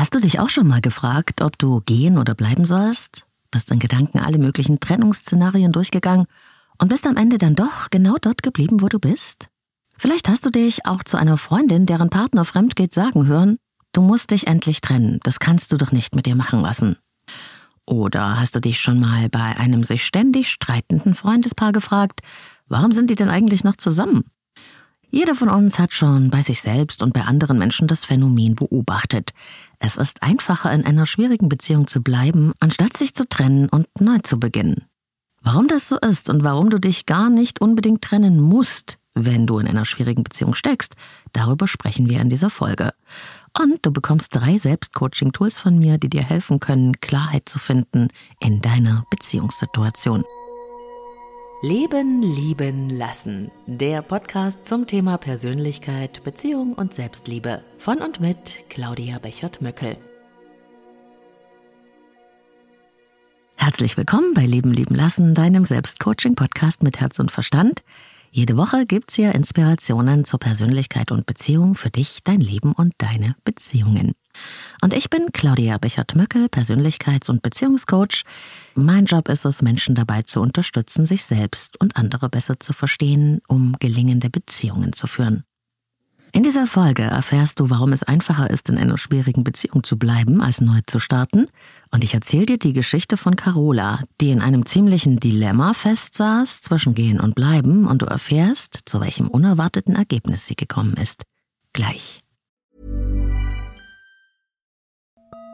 Hast du dich auch schon mal gefragt, ob du gehen oder bleiben sollst? Bist in Gedanken alle möglichen Trennungsszenarien durchgegangen und bist am Ende dann doch genau dort geblieben, wo du bist? Vielleicht hast du dich auch zu einer Freundin, deren Partner fremd geht, sagen hören, du musst dich endlich trennen, das kannst du doch nicht mit dir machen lassen. Oder hast du dich schon mal bei einem sich ständig streitenden Freundespaar gefragt, warum sind die denn eigentlich noch zusammen? Jeder von uns hat schon bei sich selbst und bei anderen Menschen das Phänomen beobachtet. Es ist einfacher, in einer schwierigen Beziehung zu bleiben, anstatt sich zu trennen und neu zu beginnen. Warum das so ist und warum du dich gar nicht unbedingt trennen musst, wenn du in einer schwierigen Beziehung steckst, darüber sprechen wir in dieser Folge. Und du bekommst drei Selbstcoaching-Tools von mir, die dir helfen können, Klarheit zu finden in deiner Beziehungssituation. Leben, lieben, lassen. Der Podcast zum Thema Persönlichkeit, Beziehung und Selbstliebe. Von und mit Claudia Bechert-Möckel. Herzlich willkommen bei Leben, lieben, lassen, deinem Selbstcoaching-Podcast mit Herz und Verstand. Jede Woche gibt's hier Inspirationen zur Persönlichkeit und Beziehung für dich, dein Leben und deine Beziehungen. Und ich bin Claudia Bechert-Möckel, Persönlichkeits- und Beziehungscoach. Mein Job ist es, Menschen dabei zu unterstützen, sich selbst und andere besser zu verstehen, um gelingende Beziehungen zu führen. In dieser Folge erfährst du, warum es einfacher ist, in einer schwierigen Beziehung zu bleiben, als neu zu starten. Und ich erzähle dir die Geschichte von Carola, die in einem ziemlichen Dilemma festsaß zwischen Gehen und Bleiben, und du erfährst, zu welchem unerwarteten Ergebnis sie gekommen ist. Gleich.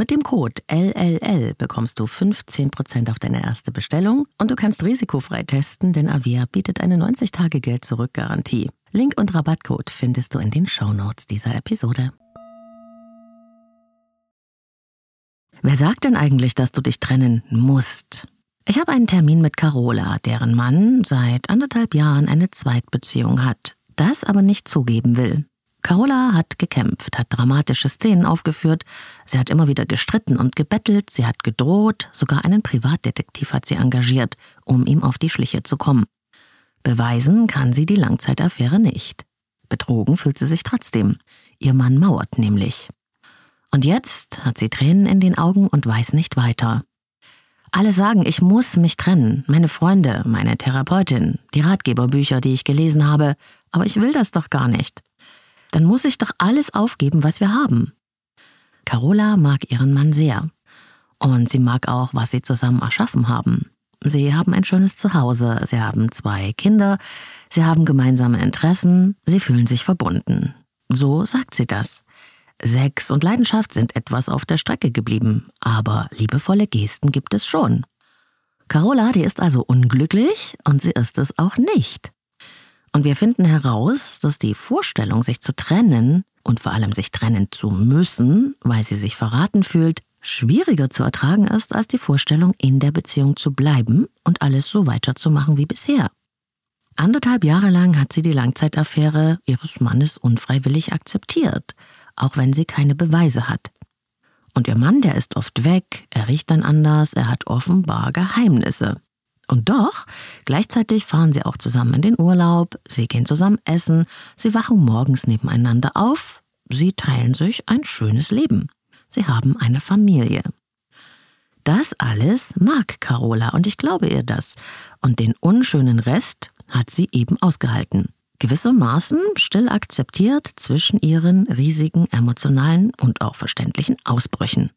Mit dem Code LLL bekommst du 15% auf deine erste Bestellung und du kannst risikofrei testen, denn Avea bietet eine 90-Tage-Geld-Zurück-Garantie. Link und Rabattcode findest du in den Shownotes dieser Episode. Wer sagt denn eigentlich, dass du dich trennen musst? Ich habe einen Termin mit Carola, deren Mann seit anderthalb Jahren eine Zweitbeziehung hat, das aber nicht zugeben will. Carola hat gekämpft, hat dramatische Szenen aufgeführt, sie hat immer wieder gestritten und gebettelt, sie hat gedroht, sogar einen Privatdetektiv hat sie engagiert, um ihm auf die Schliche zu kommen. Beweisen kann sie die Langzeitaffäre nicht. Betrogen fühlt sie sich trotzdem. Ihr Mann mauert nämlich. Und jetzt hat sie Tränen in den Augen und weiß nicht weiter. Alle sagen, ich muss mich trennen, meine Freunde, meine Therapeutin, die Ratgeberbücher, die ich gelesen habe, aber ich will das doch gar nicht. Dann muss ich doch alles aufgeben, was wir haben. Carola mag ihren Mann sehr. Und sie mag auch, was sie zusammen erschaffen haben. Sie haben ein schönes Zuhause, sie haben zwei Kinder, sie haben gemeinsame Interessen, sie fühlen sich verbunden. So sagt sie das. Sex und Leidenschaft sind etwas auf der Strecke geblieben, aber liebevolle Gesten gibt es schon. Carola, die ist also unglücklich und sie ist es auch nicht. Und wir finden heraus, dass die Vorstellung, sich zu trennen und vor allem sich trennen zu müssen, weil sie sich verraten fühlt, schwieriger zu ertragen ist als die Vorstellung, in der Beziehung zu bleiben und alles so weiterzumachen wie bisher. Anderthalb Jahre lang hat sie die Langzeitaffäre ihres Mannes unfreiwillig akzeptiert auch wenn sie keine Beweise hat. Und ihr Mann, der ist oft weg, er riecht dann anders, er hat offenbar Geheimnisse. Und doch, gleichzeitig fahren sie auch zusammen in den Urlaub, sie gehen zusammen essen, sie wachen morgens nebeneinander auf, sie teilen sich ein schönes Leben. sie haben eine Familie. Das alles mag Carola und ich glaube ihr das. Und den unschönen Rest hat sie eben ausgehalten. Gewissermaßen still akzeptiert zwischen ihren riesigen emotionalen und auch verständlichen Ausbrüchen.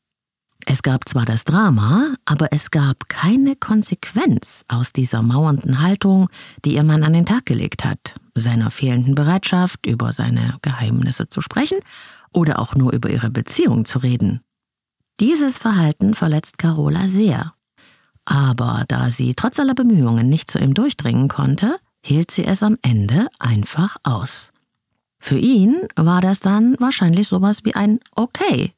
Es gab zwar das Drama, aber es gab keine Konsequenz aus dieser mauernden Haltung, die ihr Mann an den Tag gelegt hat, seiner fehlenden Bereitschaft, über seine Geheimnisse zu sprechen oder auch nur über ihre Beziehung zu reden. Dieses Verhalten verletzt Carola sehr. Aber da sie trotz aller Bemühungen nicht zu ihm durchdringen konnte, hielt sie es am Ende einfach aus. Für ihn war das dann wahrscheinlich sowas wie ein Okay.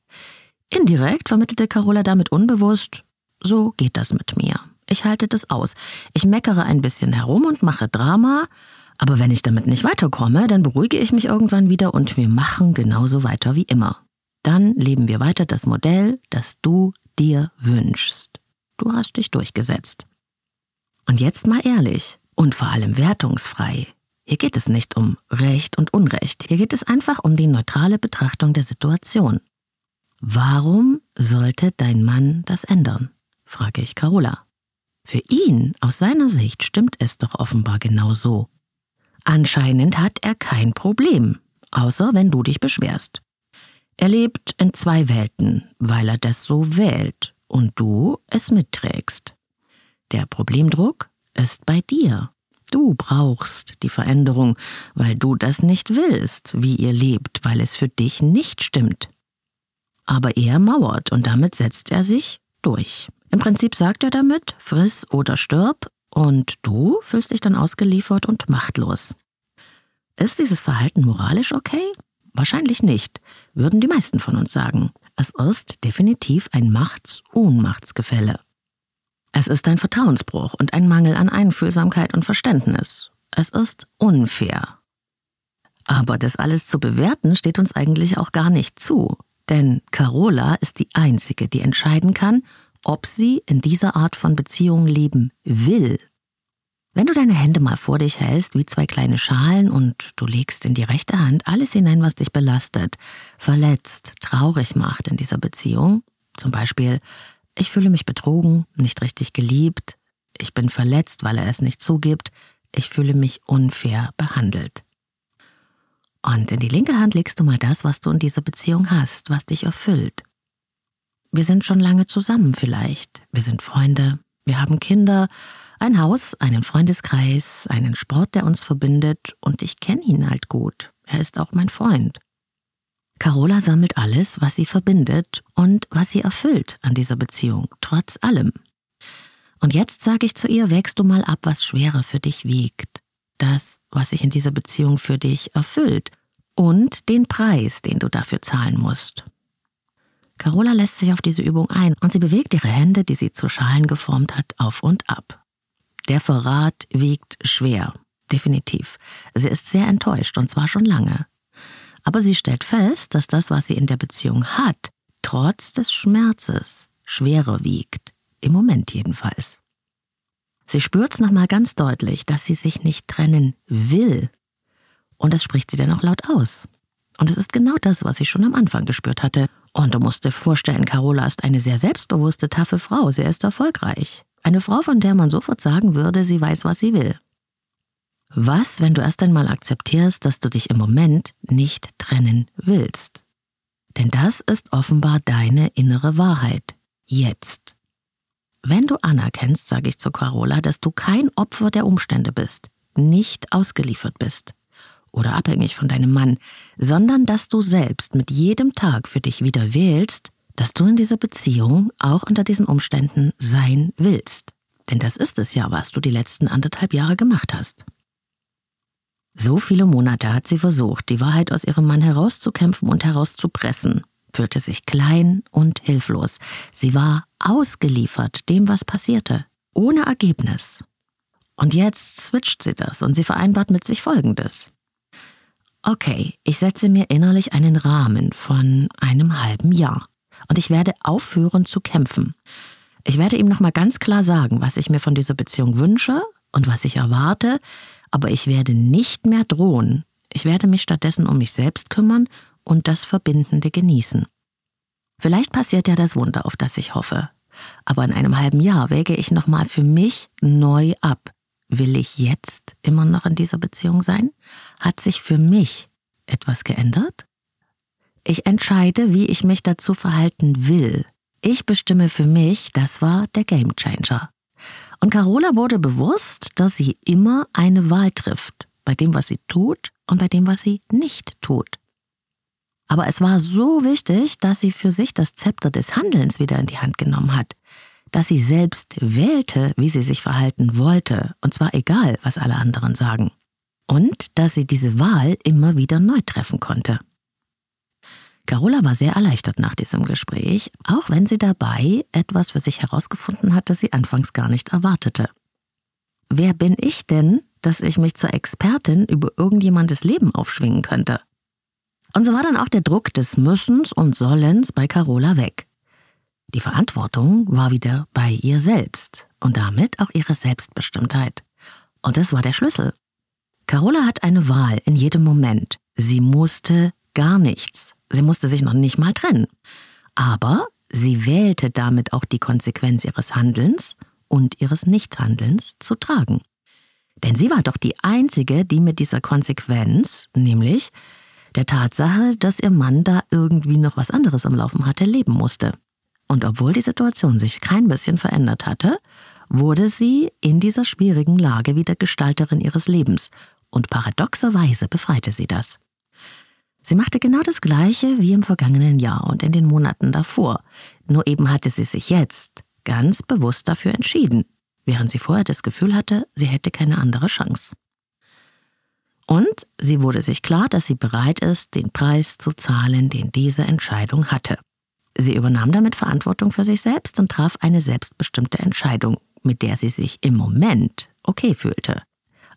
Indirekt vermittelte Carola damit unbewusst, so geht das mit mir. Ich halte das aus. Ich meckere ein bisschen herum und mache Drama, aber wenn ich damit nicht weiterkomme, dann beruhige ich mich irgendwann wieder und wir machen genauso weiter wie immer. Dann leben wir weiter das Modell, das du dir wünschst. Du hast dich durchgesetzt. Und jetzt mal ehrlich und vor allem wertungsfrei. Hier geht es nicht um Recht und Unrecht. Hier geht es einfach um die neutrale Betrachtung der Situation. Warum sollte dein Mann das ändern? frage ich Carola. Für ihn, aus seiner Sicht, stimmt es doch offenbar genau so. Anscheinend hat er kein Problem, außer wenn du dich beschwerst. Er lebt in zwei Welten, weil er das so wählt und du es mitträgst. Der Problemdruck ist bei dir. Du brauchst die Veränderung, weil du das nicht willst, wie ihr lebt, weil es für dich nicht stimmt. Aber er mauert und damit setzt er sich durch. Im Prinzip sagt er damit, friss oder stirb, und du fühlst dich dann ausgeliefert und machtlos. Ist dieses Verhalten moralisch okay? Wahrscheinlich nicht, würden die meisten von uns sagen. Es ist definitiv ein Machts-Ohnmachtsgefälle. Es ist ein Vertrauensbruch und ein Mangel an Einfühlsamkeit und Verständnis. Es ist unfair. Aber das alles zu bewerten steht uns eigentlich auch gar nicht zu. Denn Carola ist die Einzige, die entscheiden kann, ob sie in dieser Art von Beziehung leben will. Wenn du deine Hände mal vor dich hältst wie zwei kleine Schalen und du legst in die rechte Hand alles hinein, was dich belastet, verletzt, traurig macht in dieser Beziehung, zum Beispiel, ich fühle mich betrogen, nicht richtig geliebt, ich bin verletzt, weil er es nicht zugibt, ich fühle mich unfair behandelt. Und in die linke Hand legst du mal das, was du in dieser Beziehung hast, was dich erfüllt. Wir sind schon lange zusammen vielleicht. Wir sind Freunde. Wir haben Kinder, ein Haus, einen Freundeskreis, einen Sport, der uns verbindet und ich kenne ihn halt gut. Er ist auch mein Freund. Carola sammelt alles, was sie verbindet und was sie erfüllt an dieser Beziehung, trotz allem. Und jetzt sage ich zu ihr, wägst du mal ab, was schwerer für dich wiegt. Das, was sich in dieser Beziehung für dich erfüllt und den Preis, den du dafür zahlen musst. Carola lässt sich auf diese Übung ein und sie bewegt ihre Hände, die sie zu Schalen geformt hat, auf und ab. Der Verrat wiegt schwer, definitiv. Sie ist sehr enttäuscht und zwar schon lange. Aber sie stellt fest, dass das, was sie in der Beziehung hat, trotz des Schmerzes schwerer wiegt. Im Moment jedenfalls. Sie spürt es nochmal ganz deutlich, dass sie sich nicht trennen will. Und das spricht sie dann auch laut aus. Und es ist genau das, was ich schon am Anfang gespürt hatte. Und du musst dir vorstellen, Carola ist eine sehr selbstbewusste, taffe Frau. Sie ist erfolgreich. Eine Frau, von der man sofort sagen würde, sie weiß, was sie will. Was, wenn du erst einmal akzeptierst, dass du dich im Moment nicht trennen willst? Denn das ist offenbar deine innere Wahrheit. Jetzt. Wenn du anerkennst, sage ich zu Carola, dass du kein Opfer der Umstände bist, nicht ausgeliefert bist, oder abhängig von deinem Mann, sondern dass du selbst mit jedem Tag für dich wieder wählst, dass du in dieser Beziehung auch unter diesen Umständen sein willst. Denn das ist es ja, was du die letzten anderthalb Jahre gemacht hast. So viele Monate hat sie versucht, die Wahrheit aus ihrem Mann herauszukämpfen und herauszupressen, fühlte sich klein und hilflos. Sie war ausgeliefert dem, was passierte, ohne Ergebnis. Und jetzt switcht sie das und sie vereinbart mit sich Folgendes. Okay, ich setze mir innerlich einen Rahmen von einem halben Jahr. Und ich werde aufhören zu kämpfen. Ich werde ihm nochmal ganz klar sagen, was ich mir von dieser Beziehung wünsche und was ich erwarte, aber ich werde nicht mehr drohen. Ich werde mich stattdessen um mich selbst kümmern und das Verbindende genießen. Vielleicht passiert ja das Wunder, auf das ich hoffe. Aber in einem halben Jahr wäge ich nochmal für mich neu ab. Will ich jetzt immer noch in dieser Beziehung sein? Hat sich für mich etwas geändert? Ich entscheide, wie ich mich dazu verhalten will. Ich bestimme für mich, das war der Gamechanger. Und Carola wurde bewusst, dass sie immer eine Wahl trifft, bei dem, was sie tut und bei dem, was sie nicht tut. Aber es war so wichtig, dass sie für sich das Zepter des Handelns wieder in die Hand genommen hat, dass sie selbst wählte, wie sie sich verhalten wollte, und zwar egal, was alle anderen sagen, und dass sie diese Wahl immer wieder neu treffen konnte. Carola war sehr erleichtert nach diesem Gespräch, auch wenn sie dabei etwas für sich herausgefunden hat, das sie anfangs gar nicht erwartete. Wer bin ich denn, dass ich mich zur Expertin über irgendjemandes Leben aufschwingen könnte? Und so war dann auch der Druck des Müssens und Sollens bei Carola weg. Die Verantwortung war wieder bei ihr selbst und damit auch ihre Selbstbestimmtheit. Und das war der Schlüssel. Carola hat eine Wahl in jedem Moment. Sie musste gar nichts. Sie musste sich noch nicht mal trennen. Aber sie wählte damit auch die Konsequenz ihres Handelns und ihres Nichthandelns zu tragen. Denn sie war doch die Einzige, die mit dieser Konsequenz, nämlich der Tatsache, dass ihr Mann da irgendwie noch was anderes am Laufen hatte, leben musste. Und obwohl die Situation sich kein bisschen verändert hatte, wurde sie in dieser schwierigen Lage wieder Gestalterin ihres Lebens, und paradoxerweise befreite sie das. Sie machte genau das Gleiche wie im vergangenen Jahr und in den Monaten davor, nur eben hatte sie sich jetzt ganz bewusst dafür entschieden, während sie vorher das Gefühl hatte, sie hätte keine andere Chance. Und sie wurde sich klar, dass sie bereit ist, den Preis zu zahlen, den diese Entscheidung hatte. Sie übernahm damit Verantwortung für sich selbst und traf eine selbstbestimmte Entscheidung, mit der sie sich im Moment okay fühlte.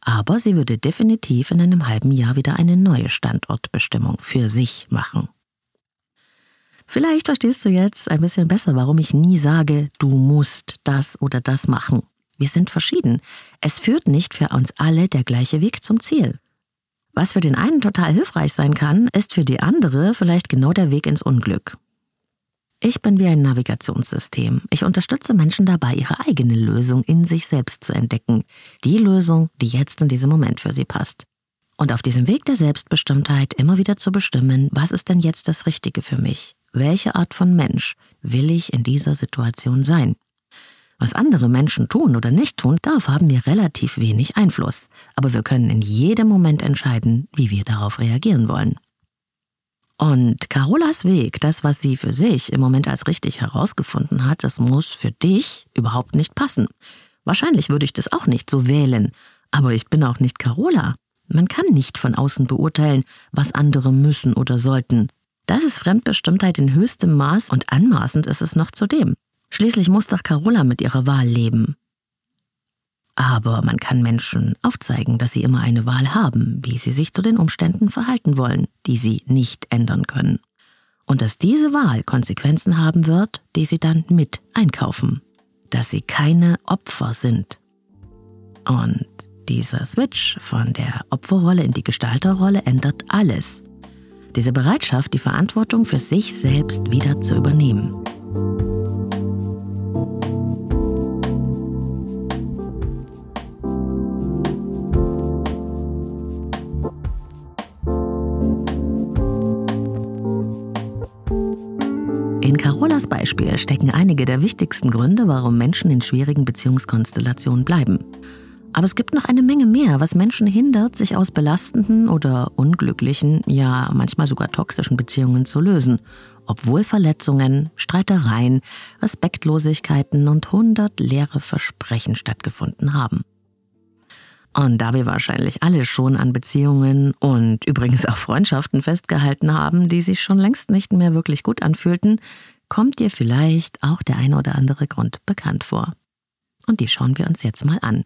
Aber sie würde definitiv in einem halben Jahr wieder eine neue Standortbestimmung für sich machen. Vielleicht verstehst du jetzt ein bisschen besser, warum ich nie sage, du musst das oder das machen. Wir sind verschieden. Es führt nicht für uns alle der gleiche Weg zum Ziel. Was für den einen total hilfreich sein kann, ist für die andere vielleicht genau der Weg ins Unglück. Ich bin wie ein Navigationssystem. Ich unterstütze Menschen dabei, ihre eigene Lösung in sich selbst zu entdecken. Die Lösung, die jetzt in diesem Moment für sie passt. Und auf diesem Weg der Selbstbestimmtheit immer wieder zu bestimmen, was ist denn jetzt das Richtige für mich? Welche Art von Mensch will ich in dieser Situation sein? Was andere Menschen tun oder nicht tun, darauf haben wir relativ wenig Einfluss. Aber wir können in jedem Moment entscheiden, wie wir darauf reagieren wollen. Und Carolas Weg, das, was sie für sich im Moment als richtig herausgefunden hat, das muss für dich überhaupt nicht passen. Wahrscheinlich würde ich das auch nicht so wählen, aber ich bin auch nicht Carola. Man kann nicht von außen beurteilen, was andere müssen oder sollten. Das ist Fremdbestimmtheit in höchstem Maß und anmaßend ist es noch zudem. Schließlich muss doch Carola mit ihrer Wahl leben. Aber man kann Menschen aufzeigen, dass sie immer eine Wahl haben, wie sie sich zu den Umständen verhalten wollen, die sie nicht ändern können. Und dass diese Wahl Konsequenzen haben wird, die sie dann mit einkaufen. Dass sie keine Opfer sind. Und dieser Switch von der Opferrolle in die Gestalterrolle ändert alles. Diese Bereitschaft, die Verantwortung für sich selbst wieder zu übernehmen. Beispiel stecken einige der wichtigsten Gründe, warum Menschen in schwierigen Beziehungskonstellationen bleiben. Aber es gibt noch eine Menge mehr, was Menschen hindert, sich aus belastenden oder unglücklichen, ja manchmal sogar toxischen Beziehungen zu lösen, obwohl Verletzungen, Streitereien, Respektlosigkeiten und hundert leere Versprechen stattgefunden haben. Und da wir wahrscheinlich alle schon an Beziehungen und übrigens auch Freundschaften festgehalten haben, die sich schon längst nicht mehr wirklich gut anfühlten, kommt dir vielleicht auch der eine oder andere Grund bekannt vor. Und die schauen wir uns jetzt mal an.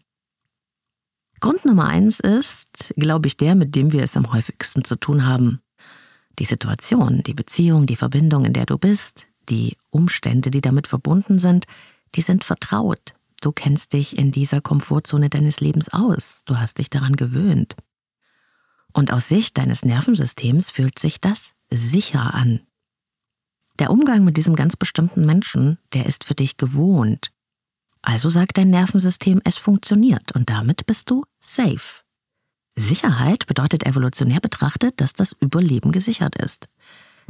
Grund Nummer eins ist, glaube ich, der, mit dem wir es am häufigsten zu tun haben. Die Situation, die Beziehung, die Verbindung, in der du bist, die Umstände, die damit verbunden sind, die sind vertraut, Du kennst dich in dieser Komfortzone deines Lebens aus. Du hast dich daran gewöhnt. Und aus Sicht deines Nervensystems fühlt sich das sicher an. Der Umgang mit diesem ganz bestimmten Menschen, der ist für dich gewohnt. Also sagt dein Nervensystem, es funktioniert und damit bist du safe. Sicherheit bedeutet evolutionär betrachtet, dass das Überleben gesichert ist.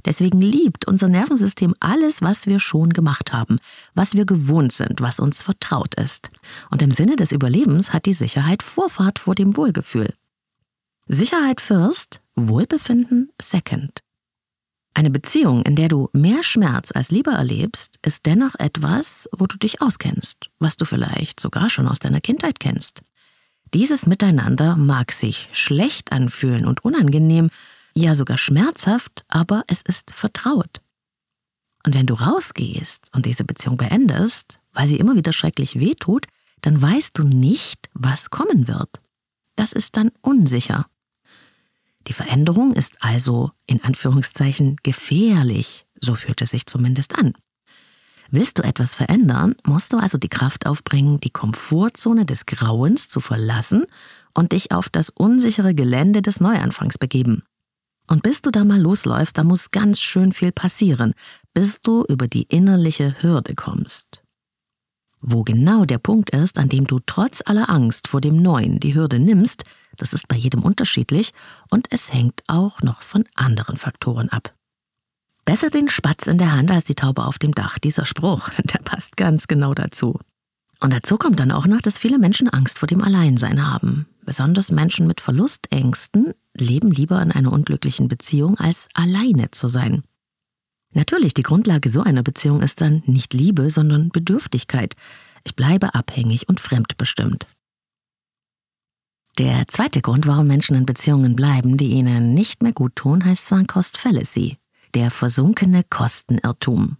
Deswegen liebt unser Nervensystem alles, was wir schon gemacht haben, was wir gewohnt sind, was uns vertraut ist. Und im Sinne des Überlebens hat die Sicherheit Vorfahrt vor dem Wohlgefühl. Sicherheit first, Wohlbefinden second. Eine Beziehung, in der du mehr Schmerz als Liebe erlebst, ist dennoch etwas, wo du dich auskennst, was du vielleicht sogar schon aus deiner Kindheit kennst. Dieses Miteinander mag sich schlecht anfühlen und unangenehm, ja sogar schmerzhaft, aber es ist vertraut. Und wenn du rausgehst und diese Beziehung beendest, weil sie immer wieder schrecklich wehtut, dann weißt du nicht, was kommen wird. Das ist dann unsicher. Die Veränderung ist also in Anführungszeichen gefährlich, so fühlt es sich zumindest an. Willst du etwas verändern, musst du also die Kraft aufbringen, die Komfortzone des Grauens zu verlassen und dich auf das unsichere Gelände des Neuanfangs begeben. Und bis du da mal losläufst, da muss ganz schön viel passieren, bis du über die innerliche Hürde kommst. Wo genau der Punkt ist, an dem du trotz aller Angst vor dem Neuen die Hürde nimmst, das ist bei jedem unterschiedlich und es hängt auch noch von anderen Faktoren ab. Besser den Spatz in der Hand als die Taube auf dem Dach. Dieser Spruch, der passt ganz genau dazu. Und dazu kommt dann auch noch, dass viele Menschen Angst vor dem Alleinsein haben. Besonders Menschen mit Verlustängsten leben lieber in einer unglücklichen Beziehung, als alleine zu sein. Natürlich, die Grundlage so einer Beziehung ist dann nicht Liebe, sondern Bedürftigkeit. Ich bleibe abhängig und fremdbestimmt. Der zweite Grund, warum Menschen in Beziehungen bleiben, die ihnen nicht mehr gut tun, heißt Sunk Cost Fallacy, der versunkene Kostenirrtum.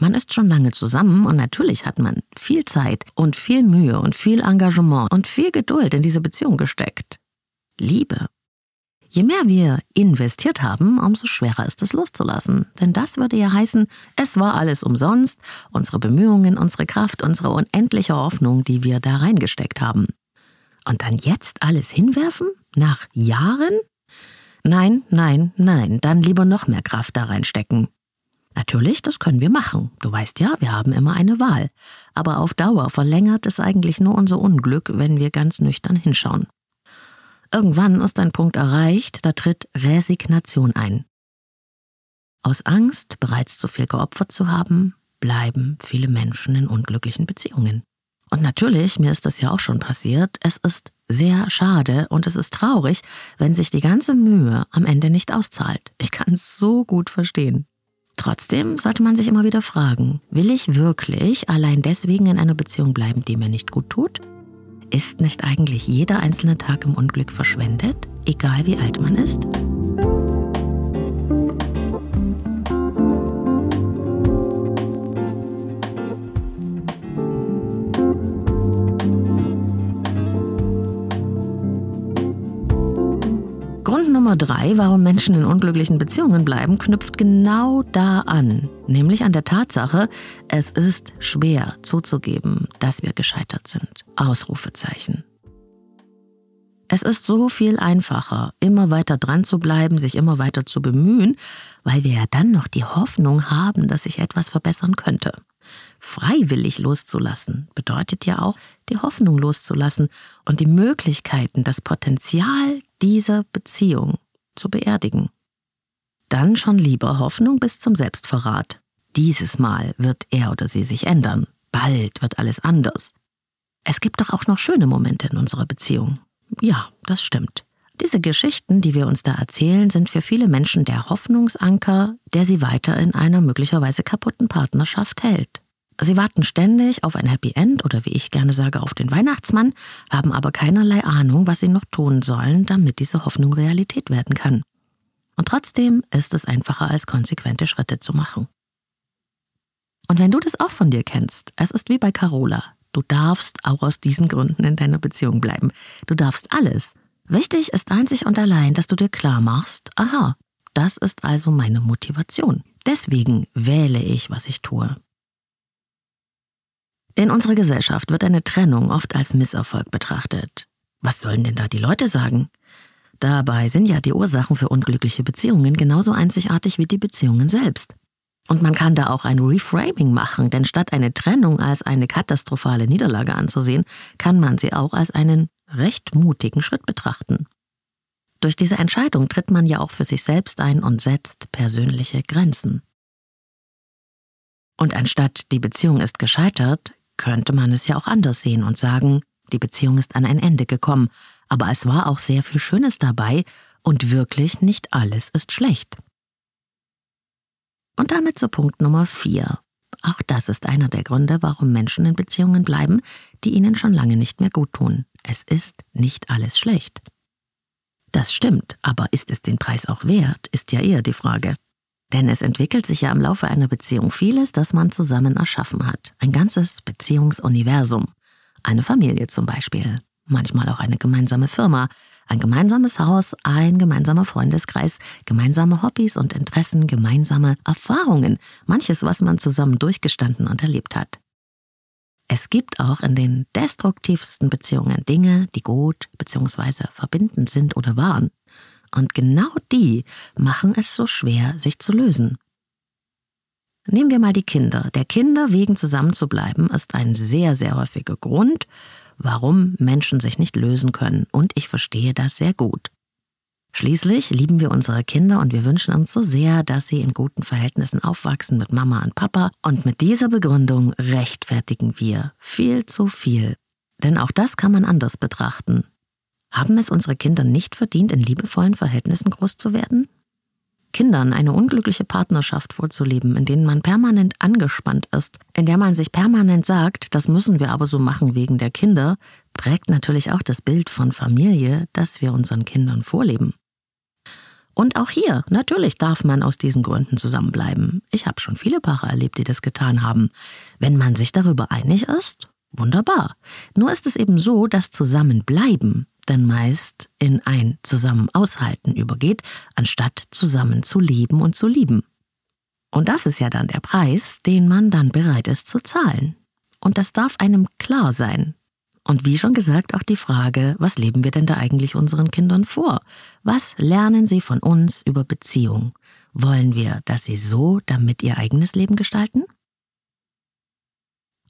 Man ist schon lange zusammen und natürlich hat man viel Zeit und viel Mühe und viel Engagement und viel Geduld in diese Beziehung gesteckt. Liebe. Je mehr wir investiert haben, umso schwerer ist es loszulassen. Denn das würde ja heißen, es war alles umsonst, unsere Bemühungen, unsere Kraft, unsere unendliche Hoffnung, die wir da reingesteckt haben. Und dann jetzt alles hinwerfen? Nach Jahren? Nein, nein, nein, dann lieber noch mehr Kraft da reinstecken. Natürlich, das können wir machen. Du weißt ja, wir haben immer eine Wahl. Aber auf Dauer verlängert es eigentlich nur unser Unglück, wenn wir ganz nüchtern hinschauen. Irgendwann ist ein Punkt erreicht, da tritt Resignation ein. Aus Angst, bereits zu viel geopfert zu haben, bleiben viele Menschen in unglücklichen Beziehungen. Und natürlich, mir ist das ja auch schon passiert, es ist sehr schade und es ist traurig, wenn sich die ganze Mühe am Ende nicht auszahlt. Ich kann es so gut verstehen. Trotzdem sollte man sich immer wieder fragen, will ich wirklich allein deswegen in einer Beziehung bleiben, die mir nicht gut tut? Ist nicht eigentlich jeder einzelne Tag im Unglück verschwendet, egal wie alt man ist? Nummer drei, warum Menschen in unglücklichen Beziehungen bleiben, knüpft genau da an, nämlich an der Tatsache, es ist schwer zuzugeben, dass wir gescheitert sind. Ausrufezeichen. Es ist so viel einfacher, immer weiter dran zu bleiben, sich immer weiter zu bemühen, weil wir ja dann noch die Hoffnung haben, dass sich etwas verbessern könnte. Freiwillig loszulassen bedeutet ja auch, die Hoffnung loszulassen und die Möglichkeiten, das Potenzial dieser Beziehung zu beerdigen. Dann schon lieber Hoffnung bis zum Selbstverrat. Dieses Mal wird er oder sie sich ändern. Bald wird alles anders. Es gibt doch auch noch schöne Momente in unserer Beziehung. Ja, das stimmt. Diese Geschichten, die wir uns da erzählen, sind für viele Menschen der Hoffnungsanker, der sie weiter in einer möglicherweise kaputten Partnerschaft hält. Sie warten ständig auf ein Happy End oder wie ich gerne sage, auf den Weihnachtsmann, haben aber keinerlei Ahnung, was sie noch tun sollen, damit diese Hoffnung Realität werden kann. Und trotzdem ist es einfacher, als konsequente Schritte zu machen. Und wenn du das auch von dir kennst, es ist wie bei Carola. Du darfst auch aus diesen Gründen in deiner Beziehung bleiben. Du darfst alles. Wichtig ist einzig und allein, dass du dir klar machst, aha, das ist also meine Motivation. Deswegen wähle ich, was ich tue. In unserer Gesellschaft wird eine Trennung oft als Misserfolg betrachtet. Was sollen denn da die Leute sagen? Dabei sind ja die Ursachen für unglückliche Beziehungen genauso einzigartig wie die Beziehungen selbst. Und man kann da auch ein Reframing machen, denn statt eine Trennung als eine katastrophale Niederlage anzusehen, kann man sie auch als einen recht mutigen Schritt betrachten. Durch diese Entscheidung tritt man ja auch für sich selbst ein und setzt persönliche Grenzen. Und anstatt die Beziehung ist gescheitert, könnte man es ja auch anders sehen und sagen, die Beziehung ist an ein Ende gekommen, aber es war auch sehr viel Schönes dabei und wirklich nicht alles ist schlecht. Und damit zu Punkt Nummer 4. Auch das ist einer der Gründe, warum Menschen in Beziehungen bleiben, die ihnen schon lange nicht mehr gut tun. Es ist nicht alles schlecht. Das stimmt, aber ist es den Preis auch wert, ist ja eher die Frage. Denn es entwickelt sich ja im Laufe einer Beziehung vieles, das man zusammen erschaffen hat. Ein ganzes Beziehungsuniversum. Eine Familie zum Beispiel. Manchmal auch eine gemeinsame Firma. Ein gemeinsames Haus, ein gemeinsamer Freundeskreis, gemeinsame Hobbys und Interessen, gemeinsame Erfahrungen. Manches, was man zusammen durchgestanden und erlebt hat. Es gibt auch in den destruktivsten Beziehungen Dinge, die gut bzw. verbindend sind oder waren. Und genau die machen es so schwer, sich zu lösen. Nehmen wir mal die Kinder. Der Kinder wegen zusammenzubleiben ist ein sehr, sehr häufiger Grund, warum Menschen sich nicht lösen können. Und ich verstehe das sehr gut. Schließlich lieben wir unsere Kinder und wir wünschen uns so sehr, dass sie in guten Verhältnissen aufwachsen mit Mama und Papa. Und mit dieser Begründung rechtfertigen wir viel zu viel. Denn auch das kann man anders betrachten. Haben es unsere Kinder nicht verdient, in liebevollen Verhältnissen groß zu werden? Kindern eine unglückliche Partnerschaft vorzuleben, in denen man permanent angespannt ist, in der man sich permanent sagt, das müssen wir aber so machen wegen der Kinder, prägt natürlich auch das Bild von Familie, das wir unseren Kindern vorleben. Und auch hier, natürlich darf man aus diesen Gründen zusammenbleiben. Ich habe schon viele Paare erlebt, die das getan haben. Wenn man sich darüber einig ist, wunderbar. Nur ist es eben so, dass Zusammenbleiben dann meist in ein Zusammen-Aushalten übergeht, anstatt zusammen zu leben und zu lieben. Und das ist ja dann der Preis, den man dann bereit ist zu zahlen. Und das darf einem klar sein. Und wie schon gesagt, auch die Frage, was leben wir denn da eigentlich unseren Kindern vor? Was lernen sie von uns über Beziehung? Wollen wir, dass sie so damit ihr eigenes Leben gestalten?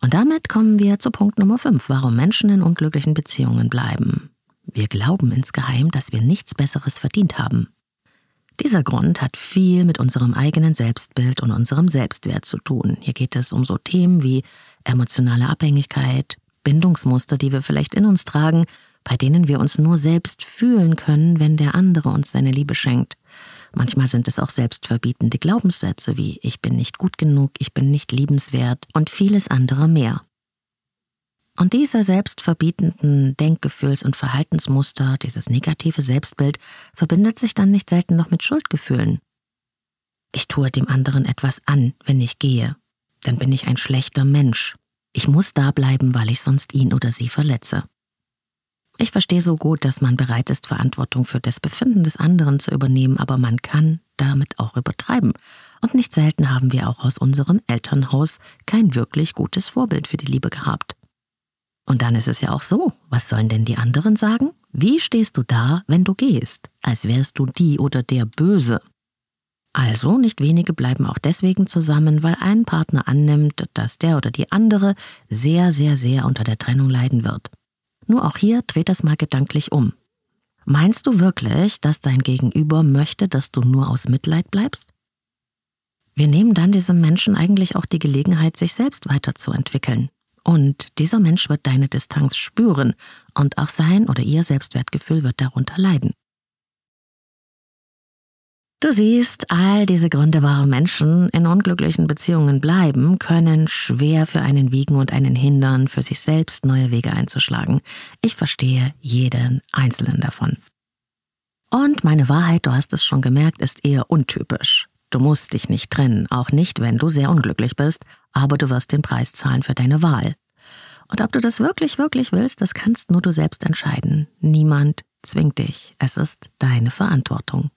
Und damit kommen wir zu Punkt Nummer 5, warum Menschen in unglücklichen Beziehungen bleiben. Wir glauben insgeheim, dass wir nichts Besseres verdient haben. Dieser Grund hat viel mit unserem eigenen Selbstbild und unserem Selbstwert zu tun. Hier geht es um so Themen wie emotionale Abhängigkeit, Bindungsmuster, die wir vielleicht in uns tragen, bei denen wir uns nur selbst fühlen können, wenn der andere uns seine Liebe schenkt. Manchmal sind es auch selbstverbietende Glaubenssätze wie ich bin nicht gut genug, ich bin nicht liebenswert und vieles andere mehr. Und diese selbstverbietenden Denkgefühls- und Verhaltensmuster, dieses negative Selbstbild, verbindet sich dann nicht selten noch mit Schuldgefühlen. Ich tue dem anderen etwas an, wenn ich gehe. Dann bin ich ein schlechter Mensch. Ich muss da bleiben, weil ich sonst ihn oder sie verletze. Ich verstehe so gut, dass man bereit ist, Verantwortung für das Befinden des anderen zu übernehmen, aber man kann damit auch übertreiben. Und nicht selten haben wir auch aus unserem Elternhaus kein wirklich gutes Vorbild für die Liebe gehabt. Und dann ist es ja auch so, was sollen denn die anderen sagen? Wie stehst du da, wenn du gehst, als wärst du die oder der Böse? Also nicht wenige bleiben auch deswegen zusammen, weil ein Partner annimmt, dass der oder die andere sehr, sehr, sehr unter der Trennung leiden wird. Nur auch hier dreht das mal gedanklich um. Meinst du wirklich, dass dein Gegenüber möchte, dass du nur aus Mitleid bleibst? Wir nehmen dann diesem Menschen eigentlich auch die Gelegenheit, sich selbst weiterzuentwickeln. Und dieser Mensch wird deine Distanz spüren und auch sein oder ihr Selbstwertgefühl wird darunter leiden. Du siehst, all diese Gründe, warum Menschen in unglücklichen Beziehungen bleiben, können schwer für einen wiegen und einen hindern, für sich selbst neue Wege einzuschlagen. Ich verstehe jeden einzelnen davon. Und meine Wahrheit, du hast es schon gemerkt, ist eher untypisch. Du musst dich nicht trennen, auch nicht, wenn du sehr unglücklich bist, aber du wirst den Preis zahlen für deine Wahl. Und ob du das wirklich, wirklich willst, das kannst nur du selbst entscheiden. Niemand zwingt dich. Es ist deine Verantwortung.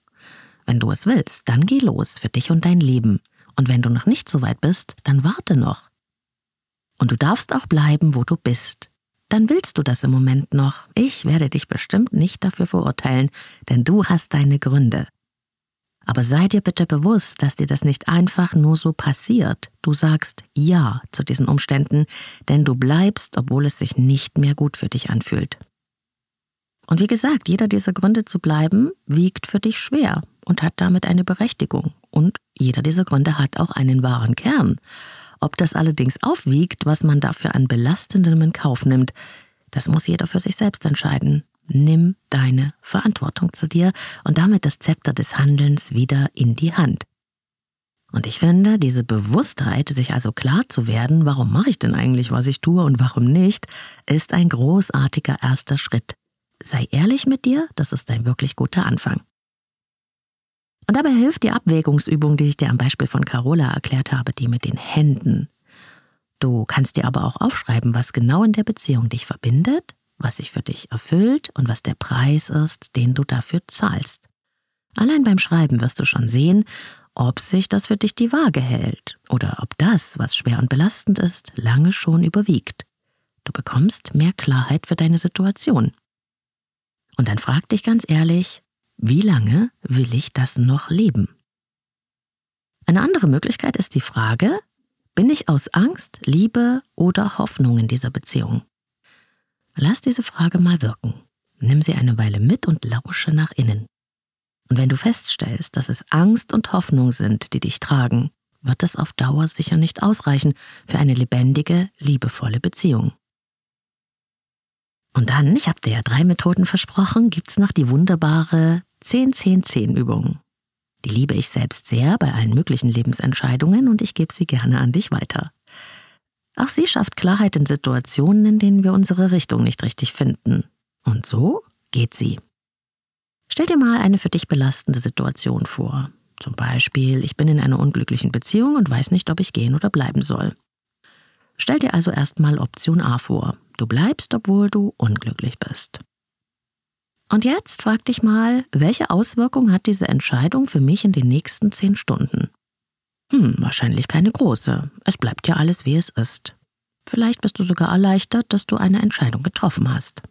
Wenn du es willst, dann geh los für dich und dein Leben. Und wenn du noch nicht so weit bist, dann warte noch. Und du darfst auch bleiben, wo du bist. Dann willst du das im Moment noch. Ich werde dich bestimmt nicht dafür verurteilen, denn du hast deine Gründe. Aber sei dir bitte bewusst, dass dir das nicht einfach nur so passiert. Du sagst Ja zu diesen Umständen, denn du bleibst, obwohl es sich nicht mehr gut für dich anfühlt. Und wie gesagt, jeder dieser Gründe zu bleiben, wiegt für dich schwer und hat damit eine Berechtigung. Und jeder dieser Gründe hat auch einen wahren Kern. Ob das allerdings aufwiegt, was man dafür an Belastendem in Kauf nimmt, das muss jeder für sich selbst entscheiden. Nimm deine Verantwortung zu dir und damit das Zepter des Handelns wieder in die Hand. Und ich finde, diese Bewusstheit, sich also klar zu werden, warum mache ich denn eigentlich, was ich tue und warum nicht, ist ein großartiger erster Schritt. Sei ehrlich mit dir, das ist ein wirklich guter Anfang. Und dabei hilft die Abwägungsübung, die ich dir am Beispiel von Carola erklärt habe, die mit den Händen. Du kannst dir aber auch aufschreiben, was genau in der Beziehung dich verbindet was sich für dich erfüllt und was der Preis ist, den du dafür zahlst. Allein beim Schreiben wirst du schon sehen, ob sich das für dich die Waage hält oder ob das, was schwer und belastend ist, lange schon überwiegt. Du bekommst mehr Klarheit für deine Situation. Und dann frag dich ganz ehrlich, wie lange will ich das noch leben? Eine andere Möglichkeit ist die Frage, bin ich aus Angst, Liebe oder Hoffnung in dieser Beziehung? Lass diese Frage mal wirken. Nimm sie eine Weile mit und lausche nach innen. Und wenn du feststellst, dass es Angst und Hoffnung sind, die dich tragen, wird das auf Dauer sicher nicht ausreichen für eine lebendige, liebevolle Beziehung. Und dann, ich habe dir ja drei Methoden versprochen, gibt's noch die wunderbare 10-10-10-Übung. Die liebe ich selbst sehr bei allen möglichen Lebensentscheidungen und ich gebe sie gerne an dich weiter. Auch sie schafft Klarheit in Situationen, in denen wir unsere Richtung nicht richtig finden. Und so geht sie. Stell dir mal eine für dich belastende Situation vor. Zum Beispiel, ich bin in einer unglücklichen Beziehung und weiß nicht, ob ich gehen oder bleiben soll. Stell dir also erstmal Option A vor. Du bleibst, obwohl du unglücklich bist. Und jetzt frag dich mal, welche Auswirkung hat diese Entscheidung für mich in den nächsten zehn Stunden? Hm, wahrscheinlich keine große. Es bleibt ja alles, wie es ist. Vielleicht bist du sogar erleichtert, dass du eine Entscheidung getroffen hast.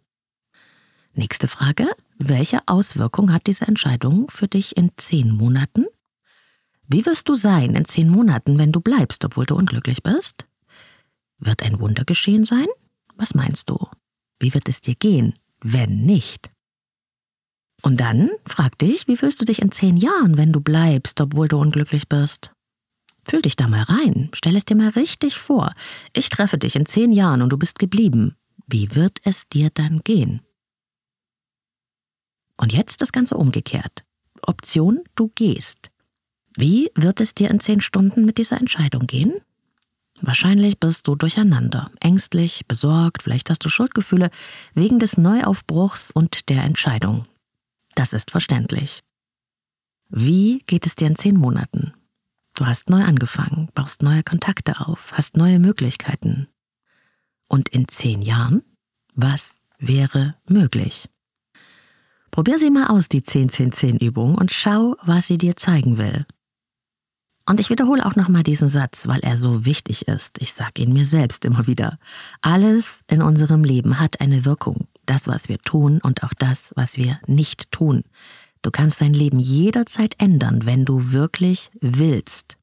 Nächste Frage. Welche Auswirkung hat diese Entscheidung für dich in zehn Monaten? Wie wirst du sein in zehn Monaten, wenn du bleibst, obwohl du unglücklich bist? Wird ein Wunder geschehen sein? Was meinst du? Wie wird es dir gehen, wenn nicht? Und dann frag dich, wie fühlst du dich in zehn Jahren, wenn du bleibst, obwohl du unglücklich bist? Fühl dich da mal rein, stell es dir mal richtig vor. Ich treffe dich in zehn Jahren und du bist geblieben. Wie wird es dir dann gehen? Und jetzt das Ganze umgekehrt. Option, du gehst. Wie wird es dir in zehn Stunden mit dieser Entscheidung gehen? Wahrscheinlich bist du durcheinander, ängstlich, besorgt, vielleicht hast du Schuldgefühle wegen des Neuaufbruchs und der Entscheidung. Das ist verständlich. Wie geht es dir in zehn Monaten? Du hast neu angefangen, baust neue Kontakte auf, hast neue Möglichkeiten. Und in zehn Jahren? Was wäre möglich? Probier sie mal aus, die 10-10-10-Übung, und schau, was sie dir zeigen will. Und ich wiederhole auch nochmal diesen Satz, weil er so wichtig ist. Ich sage ihn mir selbst immer wieder. Alles in unserem Leben hat eine Wirkung. Das, was wir tun und auch das, was wir nicht tun. Du kannst dein Leben jederzeit ändern, wenn du wirklich willst.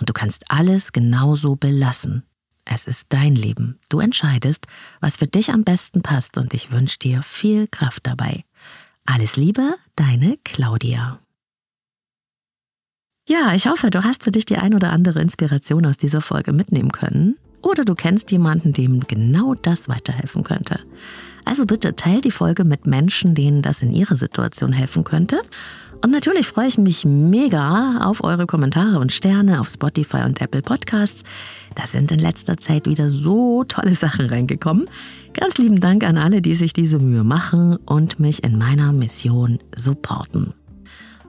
Und du kannst alles genauso belassen. Es ist dein Leben. Du entscheidest, was für dich am besten passt und ich wünsche dir viel Kraft dabei. Alles Liebe, deine Claudia. Ja, ich hoffe, du hast für dich die ein oder andere Inspiration aus dieser Folge mitnehmen können. Oder du kennst jemanden, dem genau das weiterhelfen könnte. Also bitte teil die Folge mit Menschen, denen das in ihrer Situation helfen könnte. Und natürlich freue ich mich mega auf eure Kommentare und Sterne auf Spotify und Apple Podcasts. Da sind in letzter Zeit wieder so tolle Sachen reingekommen. Ganz lieben Dank an alle, die sich diese Mühe machen und mich in meiner Mission supporten.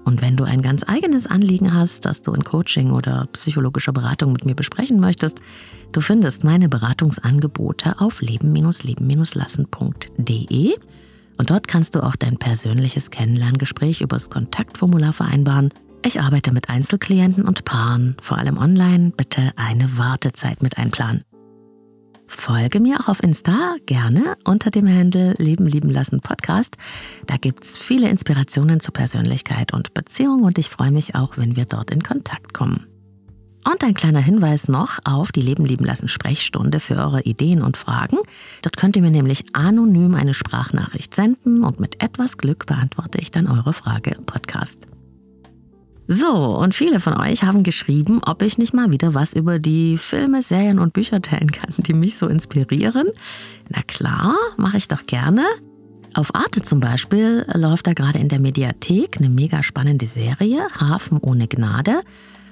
Und wenn du ein ganz eigenes Anliegen hast, das du in Coaching oder psychologischer Beratung mit mir besprechen möchtest, du findest meine Beratungsangebote auf leben-leben-lassen.de und dort kannst du auch dein persönliches Kennenlerngespräch übers Kontaktformular vereinbaren. Ich arbeite mit Einzelklienten und Paaren, vor allem online, bitte eine Wartezeit mit einplanen. Folge mir auch auf Insta gerne unter dem Handle Leben lieben lassen Podcast. Da gibt's viele Inspirationen zu Persönlichkeit und Beziehung und ich freue mich auch, wenn wir dort in Kontakt kommen. Und ein kleiner Hinweis noch auf die Leben lieben lassen Sprechstunde für eure Ideen und Fragen. Dort könnt ihr mir nämlich anonym eine Sprachnachricht senden und mit etwas Glück beantworte ich dann eure Frage im Podcast. So, und viele von euch haben geschrieben, ob ich nicht mal wieder was über die Filme, Serien und Bücher teilen kann, die mich so inspirieren. Na klar, mache ich doch gerne. Auf Arte zum Beispiel läuft da gerade in der Mediathek eine mega spannende Serie, Hafen ohne Gnade.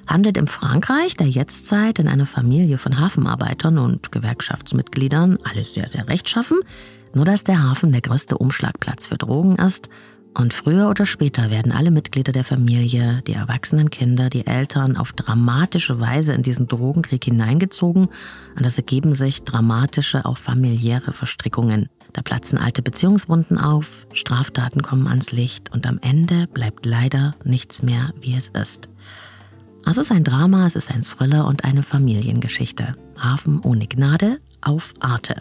Handelt im Frankreich der Jetztzeit in einer Familie von Hafenarbeitern und Gewerkschaftsmitgliedern, alles sehr, sehr rechtschaffen. Nur dass der Hafen der größte Umschlagplatz für Drogen ist und früher oder später werden alle Mitglieder der Familie, die erwachsenen Kinder, die Eltern auf dramatische Weise in diesen Drogenkrieg hineingezogen und es ergeben sich dramatische, auch familiäre Verstrickungen. Da platzen alte Beziehungswunden auf, Straftaten kommen ans Licht und am Ende bleibt leider nichts mehr, wie es ist. Es ist ein Drama, es ist ein Thriller und eine Familiengeschichte. Hafen ohne Gnade auf Arte.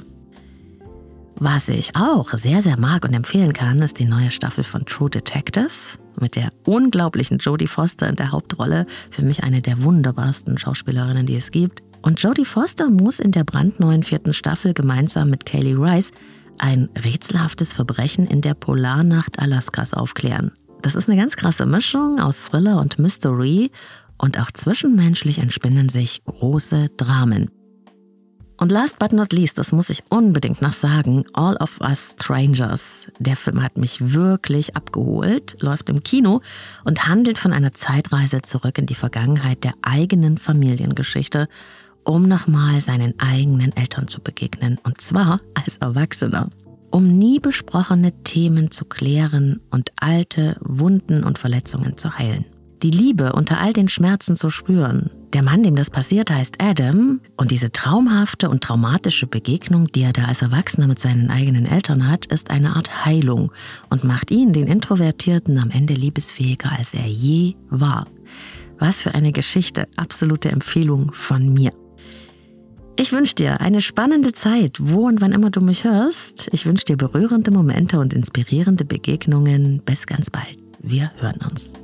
Was ich auch sehr, sehr mag und empfehlen kann, ist die neue Staffel von True Detective mit der unglaublichen Jodie Foster in der Hauptrolle. Für mich eine der wunderbarsten Schauspielerinnen, die es gibt. Und Jodie Foster muss in der brandneuen vierten Staffel gemeinsam mit Kaylee Rice ein rätselhaftes Verbrechen in der Polarnacht Alaskas aufklären. Das ist eine ganz krasse Mischung aus Thriller und Mystery und auch zwischenmenschlich entspinnen sich große Dramen. Und last but not least, das muss ich unbedingt noch sagen, All of Us Strangers. Der Film hat mich wirklich abgeholt, läuft im Kino und handelt von einer Zeitreise zurück in die Vergangenheit der eigenen Familiengeschichte, um nochmal seinen eigenen Eltern zu begegnen, und zwar als Erwachsener. Um nie besprochene Themen zu klären und alte Wunden und Verletzungen zu heilen die Liebe unter all den Schmerzen zu spüren. Der Mann, dem das passiert, heißt Adam und diese traumhafte und traumatische Begegnung, die er da als Erwachsener mit seinen eigenen Eltern hat, ist eine Art Heilung und macht ihn, den Introvertierten, am Ende liebesfähiger, als er je war. Was für eine Geschichte, absolute Empfehlung von mir. Ich wünsche dir eine spannende Zeit, wo und wann immer du mich hörst. Ich wünsche dir berührende Momente und inspirierende Begegnungen. Bis ganz bald. Wir hören uns.